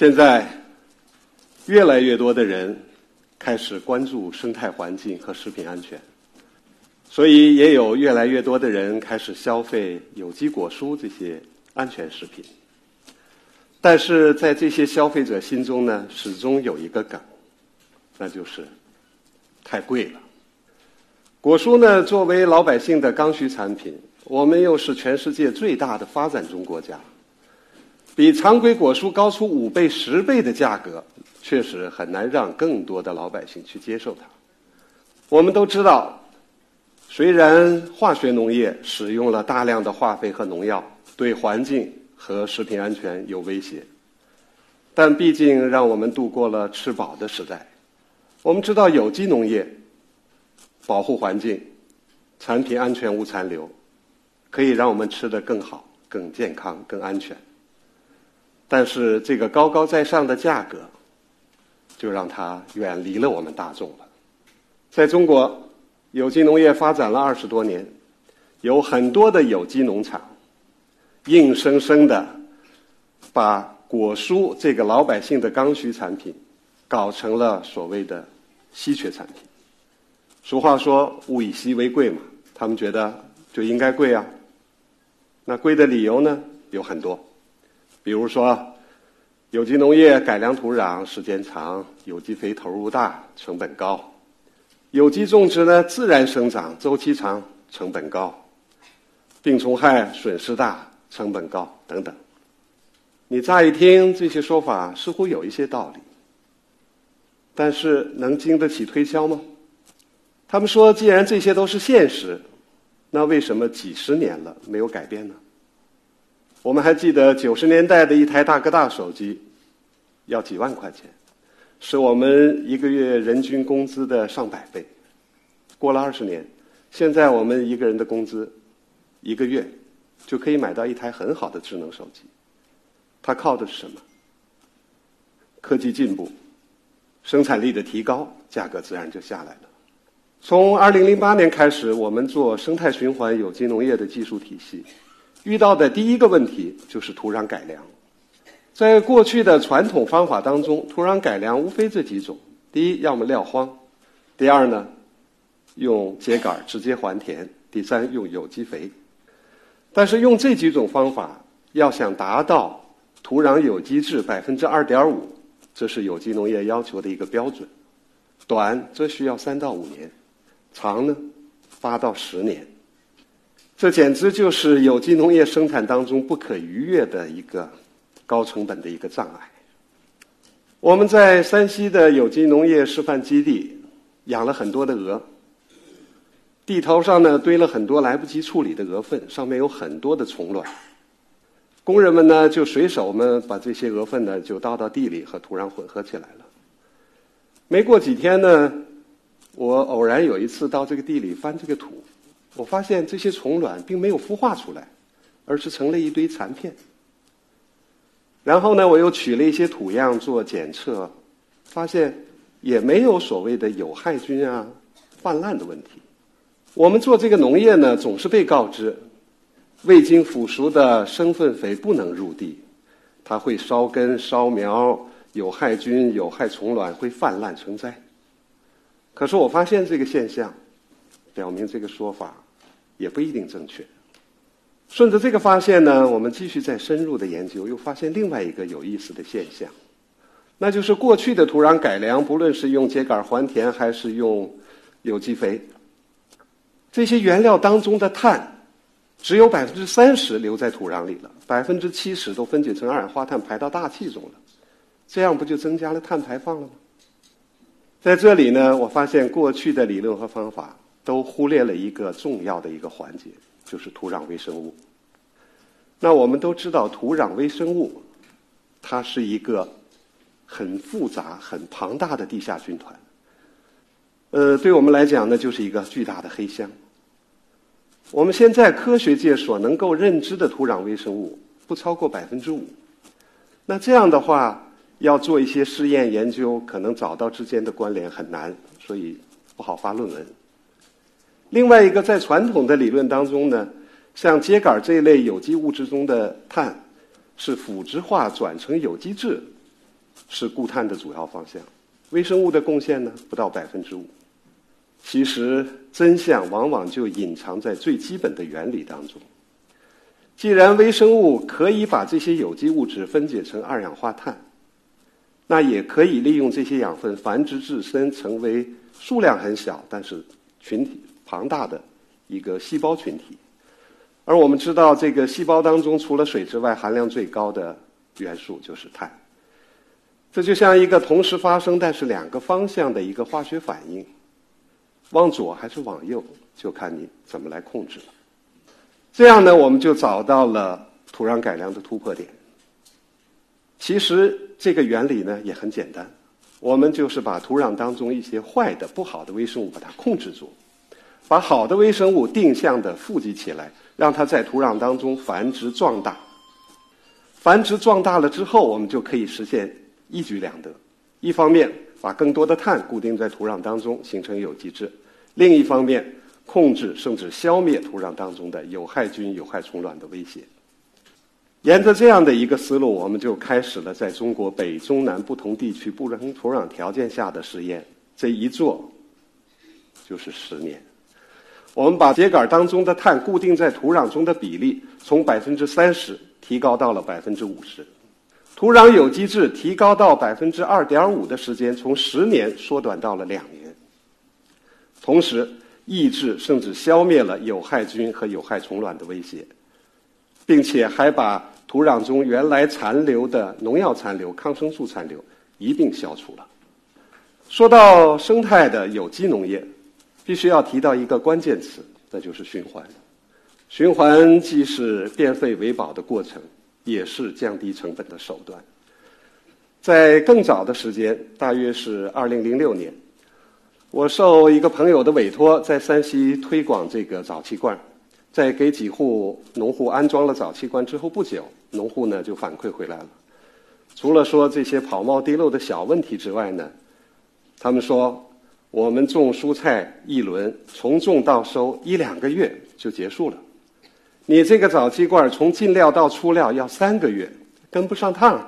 现在，越来越多的人开始关注生态环境和食品安全，所以也有越来越多的人开始消费有机果蔬这些安全食品。但是在这些消费者心中呢，始终有一个梗，那就是太贵了。果蔬呢，作为老百姓的刚需产品，我们又是全世界最大的发展中国家，比常规果蔬高出五倍、十倍的价格，确实很难让更多的老百姓去接受它。我们都知道，虽然化学农业使用了大量的化肥和农药，对环境和食品安全有威胁，但毕竟让我们度过了吃饱的时代。我们知道有机农业。保护环境，产品安全无残留，可以让我们吃得更好、更健康、更安全。但是这个高高在上的价格，就让它远离了我们大众了。在中国，有机农业发展了二十多年，有很多的有机农场，硬生生的把果蔬这个老百姓的刚需产品，搞成了所谓的稀缺产品。俗话说“物以稀为贵”嘛，他们觉得就应该贵啊。那贵的理由呢有很多，比如说，有机农业改良土壤时间长，有机肥投入大，成本高；有机种植呢自然生长周期长，成本高；病虫害损失大，成本高等等。你乍一听这些说法似乎有一些道理，但是能经得起推敲吗？他们说：“既然这些都是现实，那为什么几十年了没有改变呢？”我们还记得九十年代的一台大哥大手机要几万块钱，是我们一个月人均工资的上百倍。过了二十年，现在我们一个人的工资一个月就可以买到一台很好的智能手机。它靠的是什么？科技进步，生产力的提高，价格自然就下来了。从二零零八年开始，我们做生态循环有机农业的技术体系，遇到的第一个问题就是土壤改良。在过去的传统方法当中，土壤改良无非这几种：第一，要么撂荒；第二呢，用秸秆直接还田；第三，用有机肥。但是用这几种方法，要想达到土壤有机质百分之二点五，这是有机农业要求的一个标准，短则需要三到五年。长呢，八到十年，这简直就是有机农业生产当中不可逾越的一个高成本的一个障碍。我们在山西的有机农业示范基地养了很多的鹅，地头上呢堆了很多来不及处理的鹅粪，上面有很多的虫卵。工人们呢就随手们把这些鹅粪呢就倒到地里和土壤混合起来了。没过几天呢。我偶然有一次到这个地里翻这个土，我发现这些虫卵并没有孵化出来，而是成了一堆残片。然后呢，我又取了一些土样做检测，发现也没有所谓的有害菌啊泛滥的问题。我们做这个农业呢，总是被告知未经腐熟的生粪肥不能入地，它会烧根烧苗，有害菌、有害虫卵会泛滥成灾。可是我发现这个现象，表明这个说法也不一定正确。顺着这个发现呢，我们继续再深入的研究，又发现另外一个有意思的现象，那就是过去的土壤改良，不论是用秸秆还田还是用有机肥，这些原料当中的碳只有百分之三十留在土壤里了，百分之七十都分解成二氧化碳排到大气中了，这样不就增加了碳排放了吗？在这里呢，我发现过去的理论和方法都忽略了一个重要的一个环节，就是土壤微生物。那我们都知道，土壤微生物它是一个很复杂、很庞大的地下军团。呃，对我们来讲呢，就是一个巨大的黑箱。我们现在科学界所能够认知的土壤微生物不超过百分之五。那这样的话。要做一些试验研究，可能找到之间的关联很难，所以不好发论文。另外一个，在传统的理论当中呢，像秸秆这一类有机物质中的碳是腐殖化转成有机质是固碳的主要方向，微生物的贡献呢不到百分之五。其实真相往往就隐藏在最基本的原理当中。既然微生物可以把这些有机物质分解成二氧化碳，那也可以利用这些养分繁殖自身，成为数量很小但是群体庞大的一个细胞群体。而我们知道，这个细胞当中除了水之外，含量最高的元素就是碳。这就像一个同时发生但是两个方向的一个化学反应，往左还是往右，就看你怎么来控制了。这样呢，我们就找到了土壤改良的突破点。其实这个原理呢也很简单，我们就是把土壤当中一些坏的、不好的微生物把它控制住，把好的微生物定向的富集起来，让它在土壤当中繁殖壮大。繁殖壮大了之后，我们就可以实现一举两得：一方面把更多的碳固定在土壤当中，形成有机质；另一方面。控制甚至消灭土壤当中的有害菌、有害虫卵的威胁。沿着这样的一个思路，我们就开始了在中国北、中、南不同地区不同土壤条件下的实验。这一做就是十年。我们把秸秆当中的碳固定在土壤中的比例从百分之三十提高到了百分之五十，土壤有机质提高到百分之二点五的时间从十年缩短到了两年。同时，抑制甚至消灭了有害菌和有害虫卵的威胁，并且还把土壤中原来残留的农药残留、抗生素残留一并消除了。说到生态的有机农业，必须要提到一个关键词，那就是循环。循环既是变废为宝的过程，也是降低成本的手段。在更早的时间，大约是二零零六年。我受一个朋友的委托，在山西推广这个沼气罐，在给几户农户安装了沼气罐之后不久，农户呢就反馈回来了。除了说这些跑冒滴漏的小问题之外呢，他们说我们种蔬菜一轮从种到收一两个月就结束了，你这个沼气罐从进料到出料要三个月，跟不上趟。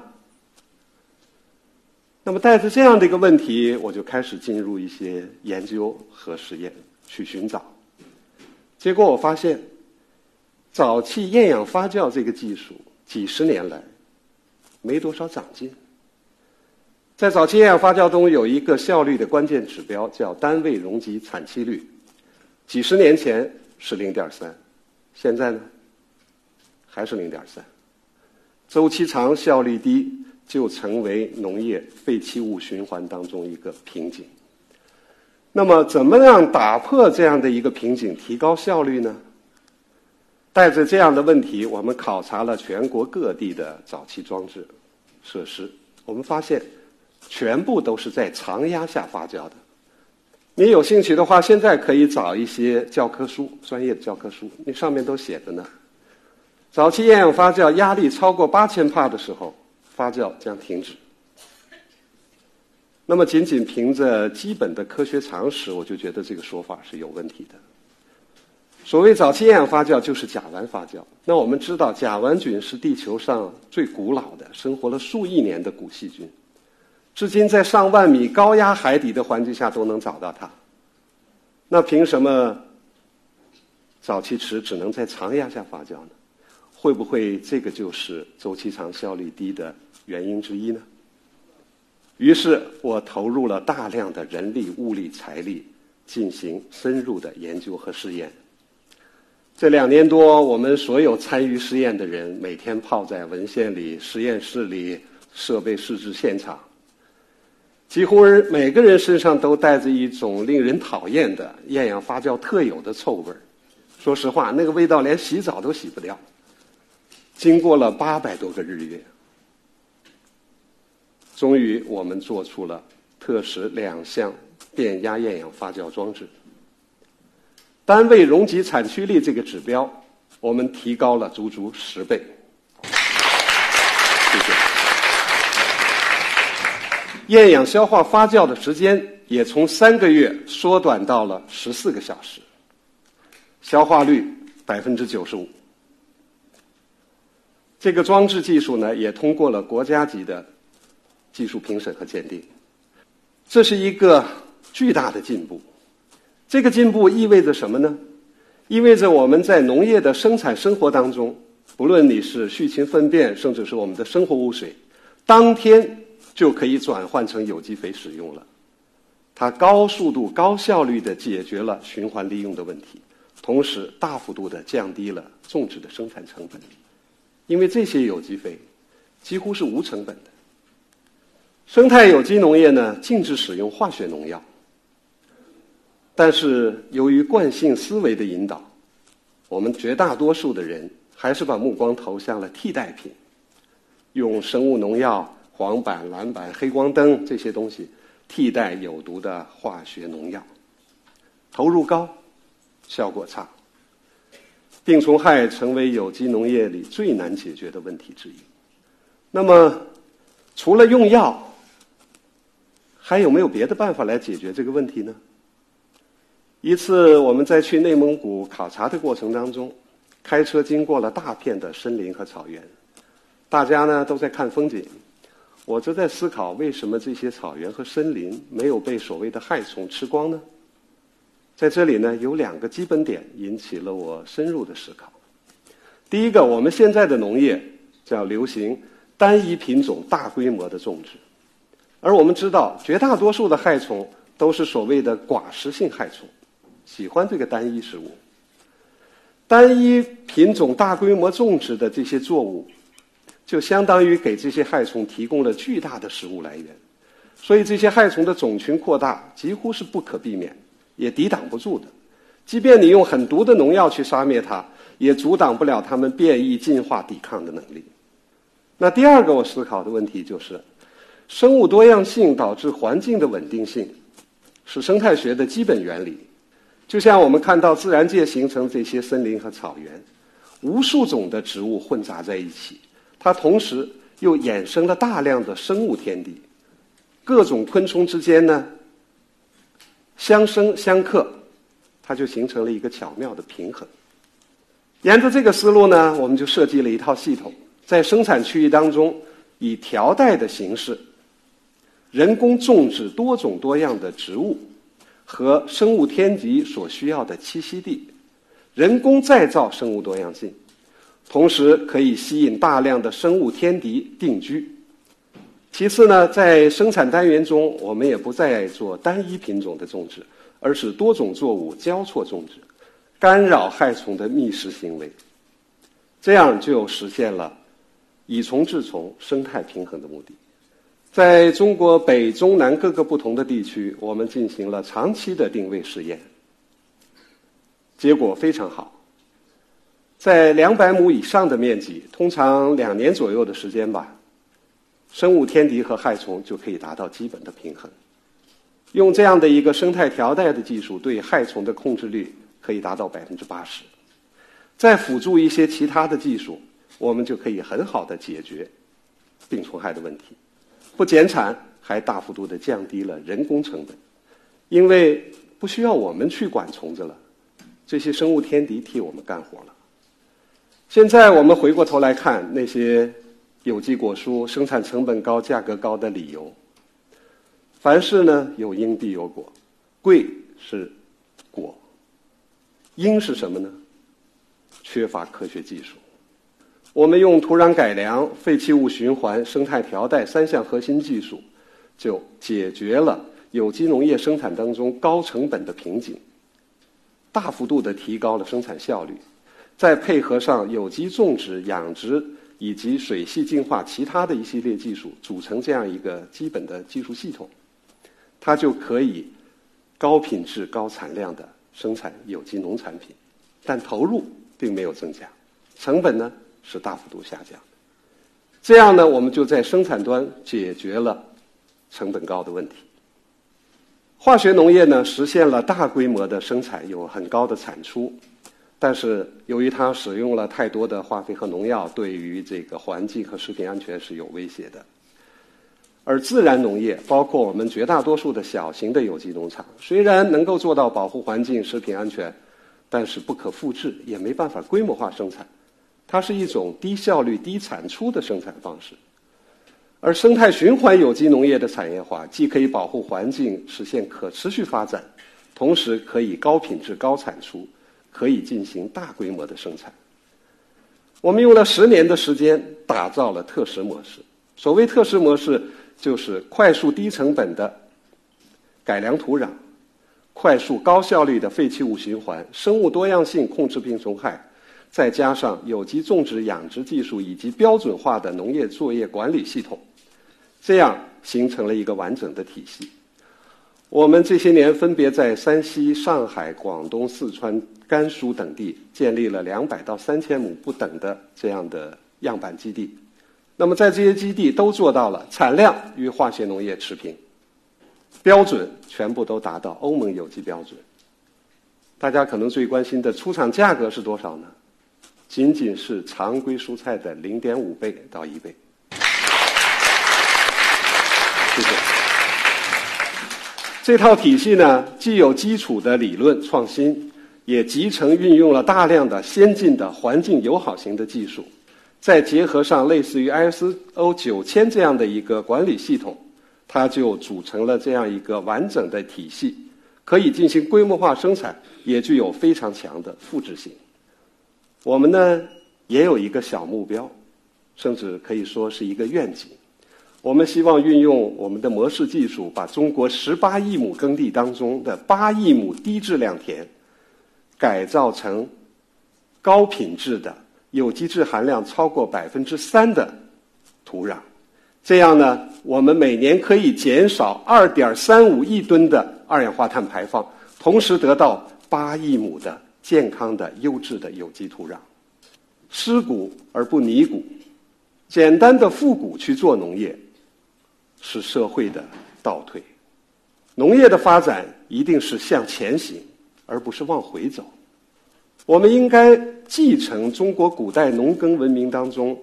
那么带着这样的一个问题，我就开始进入一些研究和实验去寻找。结果我发现，沼气厌氧发酵这个技术几十年来没多少长进。在早期厌氧发酵中有一个效率的关键指标叫单位容积产气率，几十年前是零点三，现在呢还是零点三，周期长，效率低。就成为农业废弃物循环当中一个瓶颈。那么，怎么样打破这样的一个瓶颈，提高效率呢？带着这样的问题，我们考察了全国各地的沼气装置设施，我们发现，全部都是在常压下发酵的。你有兴趣的话，现在可以找一些教科书，专业的教科书，那上面都写着呢。早期厌氧发酵压力超过八千帕的时候。发酵将停止。那么，仅仅凭着基本的科学常识，我就觉得这个说法是有问题的。所谓早期厌氧发酵，就是甲烷发酵。那我们知道，甲烷菌是地球上最古老的、生活了数亿年的古细菌，至今在上万米高压海底的环境下都能找到它。那凭什么沼气池只能在常压下发酵呢？会不会这个就是周期长、效率低的原因之一呢？于是我投入了大量的人力、物力、财力，进行深入的研究和试验。这两年多，我们所有参与试验的人，每天泡在文献里、实验室里、设备试制现场，几乎每个人身上都带着一种令人讨厌的厌氧发酵特有的臭味儿。说实话，那个味道连洗澡都洗不掉。经过了八百多个日月，终于我们做出了特使两项电压厌氧发酵装置。单位容积产区率这个指标，我们提高了足足十倍。谢谢。厌氧消化发酵的时间也从三个月缩短到了十四个小时，消化率百分之九十五。这个装置技术呢，也通过了国家级的技术评审和鉴定。这是一个巨大的进步。这个进步意味着什么呢？意味着我们在农业的生产生活当中，不论你是畜禽粪便，甚至是我们的生活污水，当天就可以转换成有机肥使用了。它高速度、高效率地解决了循环利用的问题，同时大幅度地降低了种植的生产成本。因为这些有机肥几乎是无成本的。生态有机农业呢，禁止使用化学农药，但是由于惯性思维的引导，我们绝大多数的人还是把目光投向了替代品，用生物农药、黄板、蓝板、黑光灯这些东西替代有毒的化学农药，投入高，效果差。病虫害成为有机农业里最难解决的问题之一。那么，除了用药，还有没有别的办法来解决这个问题呢？一次我们在去内蒙古考察的过程当中，开车经过了大片的森林和草原，大家呢都在看风景，我则在思考为什么这些草原和森林没有被所谓的害虫吃光呢？在这里呢，有两个基本点引起了我深入的思考。第一个，我们现在的农业叫流行单一品种大规模的种植，而我们知道绝大多数的害虫都是所谓的寡食性害虫，喜欢这个单一食物。单一品种大规模种植的这些作物，就相当于给这些害虫提供了巨大的食物来源，所以这些害虫的种群扩大几乎是不可避免。也抵挡不住的，即便你用很毒的农药去杀灭它，也阻挡不了它们变异、进化、抵抗的能力。那第二个我思考的问题就是，生物多样性导致环境的稳定性，是生态学的基本原理。就像我们看到自然界形成这些森林和草原，无数种的植物混杂在一起，它同时又衍生了大量的生物天敌，各种昆虫之间呢。相生相克，它就形成了一个巧妙的平衡。沿着这个思路呢，我们就设计了一套系统，在生产区域当中，以条带的形式，人工种植多种多样的植物和生物天敌所需要的栖息地，人工再造生物多样性，同时可以吸引大量的生物天敌定居。其次呢，在生产单元中，我们也不再做单一品种的种植，而是多种作物交错种植，干扰害虫的觅食行为，这样就实现了以虫治虫、生态平衡的目的。在中国北、中、南各个不同的地区，我们进行了长期的定位试验，结果非常好。在两百亩以上的面积，通常两年左右的时间吧。生物天敌和害虫就可以达到基本的平衡。用这样的一个生态条带的技术，对害虫的控制率可以达到百分之八十。再辅助一些其他的技术，我们就可以很好的解决病虫害的问题，不减产，还大幅度的降低了人工成本，因为不需要我们去管虫子了，这些生物天敌替我们干活了。现在我们回过头来看那些。有机果蔬生产成本高、价格高的理由，凡事呢有因必有果，贵是果，因是什么呢？缺乏科学技术。我们用土壤改良、废弃物循环、生态条带三项核心技术，就解决了有机农业生产当中高成本的瓶颈，大幅度的提高了生产效率，再配合上有机种植、养殖。以及水系净化其他的一系列技术组成这样一个基本的技术系统，它就可以高品质、高产量的生产有机农产品，但投入并没有增加，成本呢是大幅度下降。这样呢，我们就在生产端解决了成本高的问题。化学农业呢，实现了大规模的生产，有很高的产出。但是，由于它使用了太多的化肥和农药，对于这个环境和食品安全是有威胁的。而自然农业，包括我们绝大多数的小型的有机农场，虽然能够做到保护环境、食品安全，但是不可复制，也没办法规模化生产。它是一种低效率、低产出的生产方式。而生态循环有机农业的产业化，既可以保护环境，实现可持续发展，同时可以高品质、高产出，可以进行大规模的生产。我们用了十年的时间打造了特食模式。所谓特食模式，就是快速低成本的改良土壤，快速高效率的废弃物循环，生物多样性控制病虫害。再加上有机种植养殖技术以及标准化的农业作业管理系统，这样形成了一个完整的体系。我们这些年分别在山西、上海、广东、四川、甘肃等地建立了两百到三千亩不等的这样的样板基地。那么在这些基地都做到了产量与化学农业持平，标准全部都达到欧盟有机标准。大家可能最关心的出厂价格是多少呢？仅仅是常规蔬菜的零点五倍到一倍。谢谢。这套体系呢，既有基础的理论创新，也集成运用了大量的先进的环境友好型的技术，再结合上类似于 ISO 九千这样的一个管理系统，它就组成了这样一个完整的体系，可以进行规模化生产，也具有非常强的复制性。我们呢也有一个小目标，甚至可以说是一个愿景。我们希望运用我们的模式技术，把中国十八亿亩耕地当中的八亿亩低质量田，改造成高品质的有机质含量超过百分之三的土壤。这样呢，我们每年可以减少二点三五亿吨的二氧化碳排放，同时得到八亿亩的。健康的、优质的有机土壤，尸骨而不泥骨，简单的复古去做农业，是社会的倒退。农业的发展一定是向前行，而不是往回走。我们应该继承中国古代农耕文明当中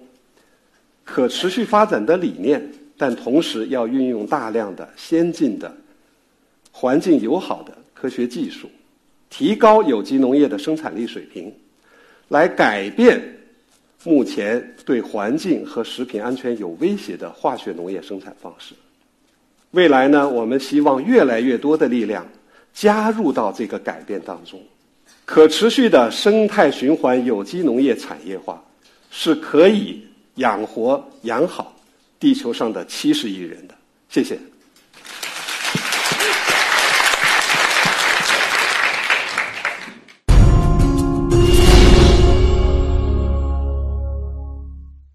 可持续发展的理念，但同时要运用大量的先进的、环境友好的科学技术。提高有机农业的生产力水平，来改变目前对环境和食品安全有威胁的化学农业生产方式。未来呢，我们希望越来越多的力量加入到这个改变当中。可持续的生态循环有机农业产业化是可以养活养好地球上的七十亿人的。谢谢。